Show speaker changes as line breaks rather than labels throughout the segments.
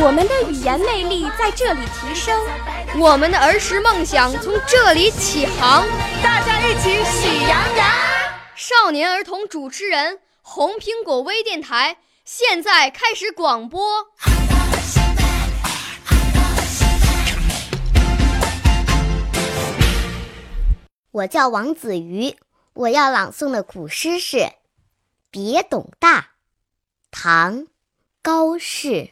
我们的语言魅力在这里提升，
我们的儿时梦想从这里起航。
大家一起喜羊羊。
少年儿童主持人，红苹果微电台现在开始广播。
我叫王子瑜，我要朗诵的古诗是《别董大》，唐·高适。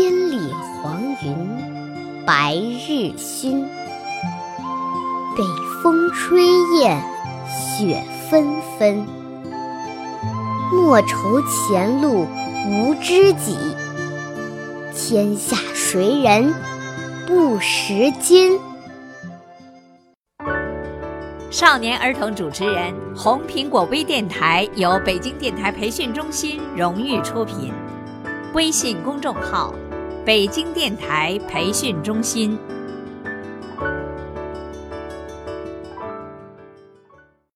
千里黄云白日曛，北风吹雁雪纷纷。莫愁前路无知己，天下谁人不识君。
少年儿童主持人，红苹果微电台由北京电台培训中心荣誉出品，微信公众号：北京电台培训中心。